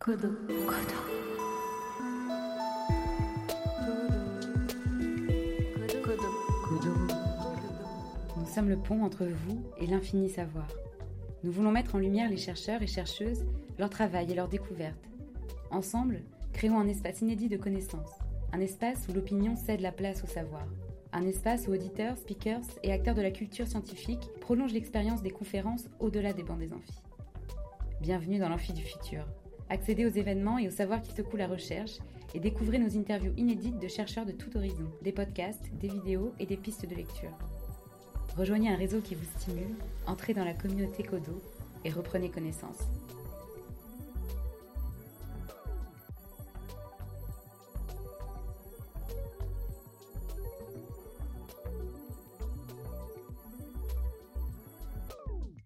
Kodo. Kodo. Kodo. Kodo. Nous sommes le pont entre vous et l'infini savoir. Nous voulons mettre en lumière les chercheurs et chercheuses, leur travail et leurs découvertes. Ensemble, créons un espace inédit de connaissances, un espace où l'opinion cède la place au savoir, un espace où auditeurs, speakers et acteurs de la culture scientifique prolongent l'expérience des conférences au-delà des bancs des amphis. Bienvenue dans l'amphi du futur. Accédez aux événements et aux savoirs qui secouent la recherche et découvrez nos interviews inédites de chercheurs de tout horizon, des podcasts, des vidéos et des pistes de lecture. Rejoignez un réseau qui vous stimule, entrez dans la communauté Codo et reprenez connaissance.